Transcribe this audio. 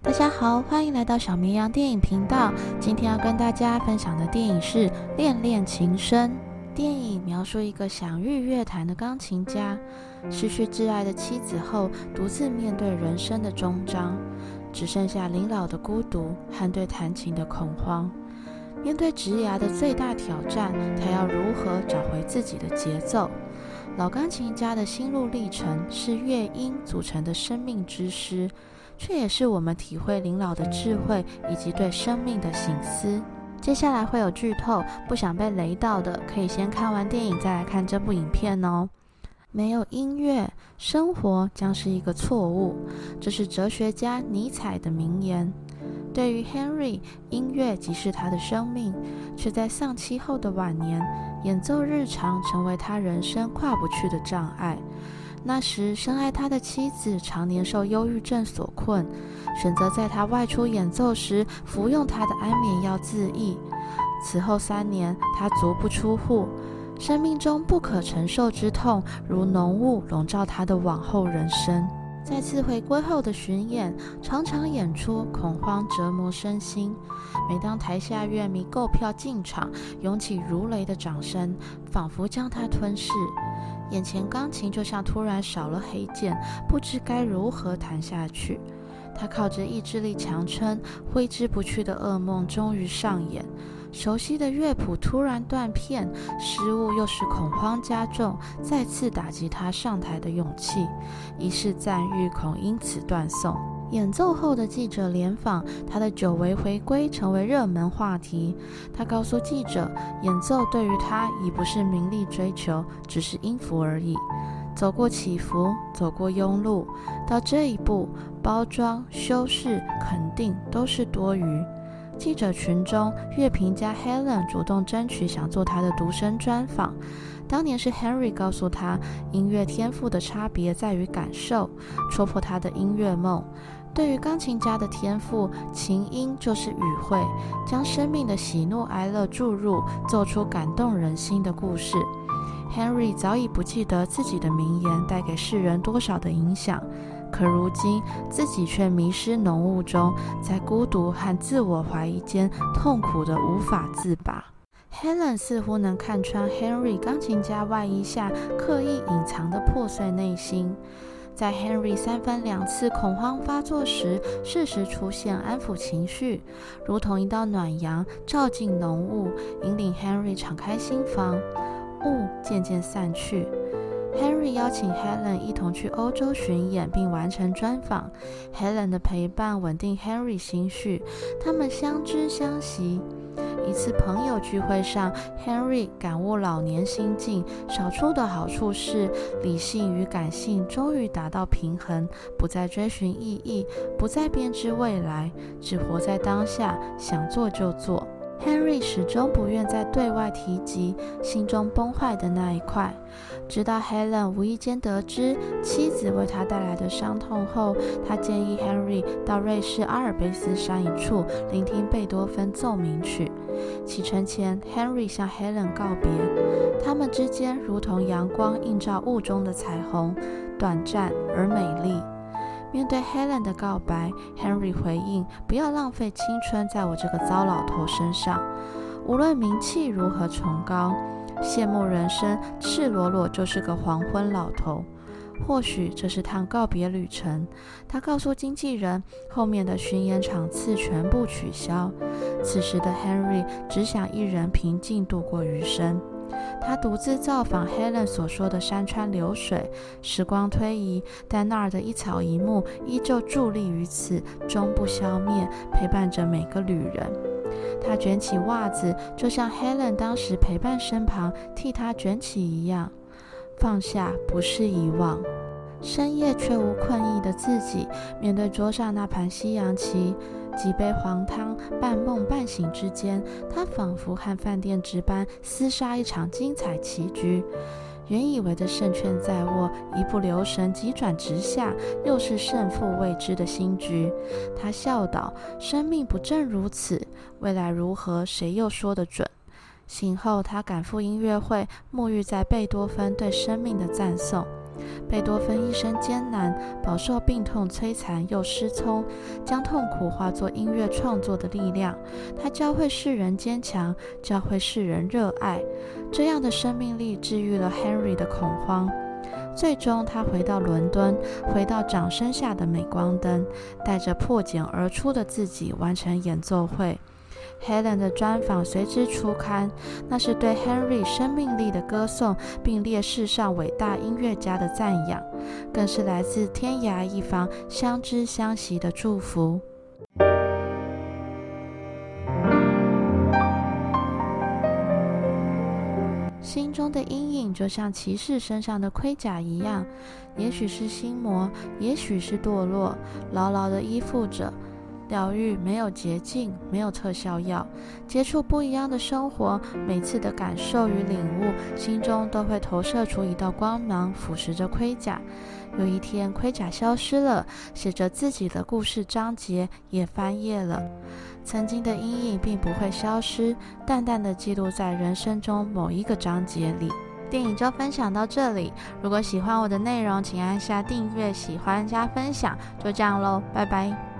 大家好，欢迎来到小绵羊电影频道。今天要跟大家分享的电影是《恋恋情深》。电影描述一个享誉乐坛的钢琴家，失去挚爱的妻子后，独自面对人生的终章，只剩下临老的孤独和对弹琴的恐慌。面对职涯的最大挑战，他要如何找回自己的节奏？老钢琴家的心路历程是乐音组成的生命之诗，却也是我们体会林老的智慧以及对生命的省思。接下来会有剧透，不想被雷到的，可以先看完电影再来看这部影片哦。没有音乐，生活将是一个错误，这是哲学家尼采的名言。对于 Henry，音乐即是他的生命，却在丧妻后的晚年，演奏日常成为他人生跨不去的障碍。那时，深爱他的妻子常年受忧郁症所困，选择在他外出演奏时服用他的安眠药自缢。此后三年，他足不出户，生命中不可承受之痛如浓雾笼罩他的往后人生。再次回归后的巡演，场场演出恐慌折磨身心。每当台下乐迷购票进场，涌起如雷的掌声，仿佛将他吞噬。眼前钢琴就像突然少了黑键，不知该如何弹下去。他靠着意志力强撑，挥之不去的噩梦终于上演。熟悉的乐谱突然断片，失误又是恐慌加重，再次打击他上台的勇气。一世赞誉恐因此断送。演奏后的记者联访，他的久违回归成为热门话题。他告诉记者，演奏对于他已不是名利追求，只是音符而已。走过起伏，走过庸碌，到这一步，包装、修饰、肯定都是多余。记者群中，乐评家 Helen 主动争取想做他的独声专访。当年是 Henry 告诉他，音乐天赋的差别在于感受，戳破他的音乐梦。对于钢琴家的天赋，琴音就是语汇，将生命的喜怒哀乐注入，奏出感动人心的故事。Henry 早已不记得自己的名言带给世人多少的影响。可如今，自己却迷失浓雾中，在孤独和自我怀疑间痛苦得无法自拔。Helen 似乎能看穿 Henry 钢琴家外衣下刻意隐藏的破碎内心，在 Henry 三番两次恐慌发作时，适时出现安抚情绪，如同一道暖阳照进浓雾，引领 Henry 敞开心房。雾渐渐散去。Henry 邀请 Helen 一同去欧洲巡演，并完成专访。Helen 的陪伴稳定 Henry 心绪，他们相知相惜。一次朋友聚会上，Henry 感悟老年心境，少出的好处是理性与感性终于达到平衡，不再追寻意义，不再编织未来，只活在当下，想做就做。Henry 始终不愿在对外提及心中崩坏的那一块，直到 Helen 无意间得知妻子为他带来的伤痛后，他建议 Henry 到瑞士阿尔卑斯山一处聆听贝多芬奏鸣曲。启程前，Henry 向 Helen 告别，他们之间如同阳光映照雾中的彩虹，短暂而美丽。面对 Helen 的告白，Henry 回应：“不要浪费青春在我这个糟老头身上。无论名气如何崇高，羡慕人生，赤裸裸就是个黄昏老头。或许这是趟告别旅程。”他告诉经纪人，后面的巡演场次全部取消。此时的 Henry 只想一人平静度过余生。他独自造访 Helen 所说的山川流水，时光推移，但那儿的一草一木依旧伫立于此，终不消灭，陪伴着每个旅人。他卷起袜子，就像 Helen 当时陪伴身旁，替他卷起一样。放下不是遗忘。深夜却无困意的自己，面对桌上那盘西洋棋。几杯黄汤，半梦半醒之间，他仿佛和饭店值班厮杀一场精彩棋局。原以为的胜券在握，一不留神急转直下，又是胜负未知的新局。他笑道：“生命不正如此？未来如何，谁又说得准？”醒后，他赶赴音乐会，沐浴在贝多芬对生命的赞颂。贝多芬一生艰难，饱受病痛摧残又失聪，将痛苦化作音乐创作的力量。他教会世人坚强，教会世人热爱。这样的生命力治愈了 Henry 的恐慌。最终，他回到伦敦，回到掌声下的镁光灯，带着破茧而出的自己完成演奏会。Helen 的专访随之出刊，那是对 Henry 生命力的歌颂，并列世上伟大音乐家的赞扬，更是来自天涯一方相知相惜的祝福。心中的阴影就像骑士身上的盔甲一样，也许是心魔，也许是堕落，牢牢地依附着。疗愈没有捷径，没有特效药。接触不一样的生活，每次的感受与领悟，心中都会投射出一道光芒，腐蚀着盔甲。有一天，盔甲消失了，写着自己的故事章节也翻页了。曾经的阴影并不会消失，淡淡的记录在人生中某一个章节里。电影就分享到这里。如果喜欢我的内容，请按下订阅、喜欢加分享。就这样喽，拜拜。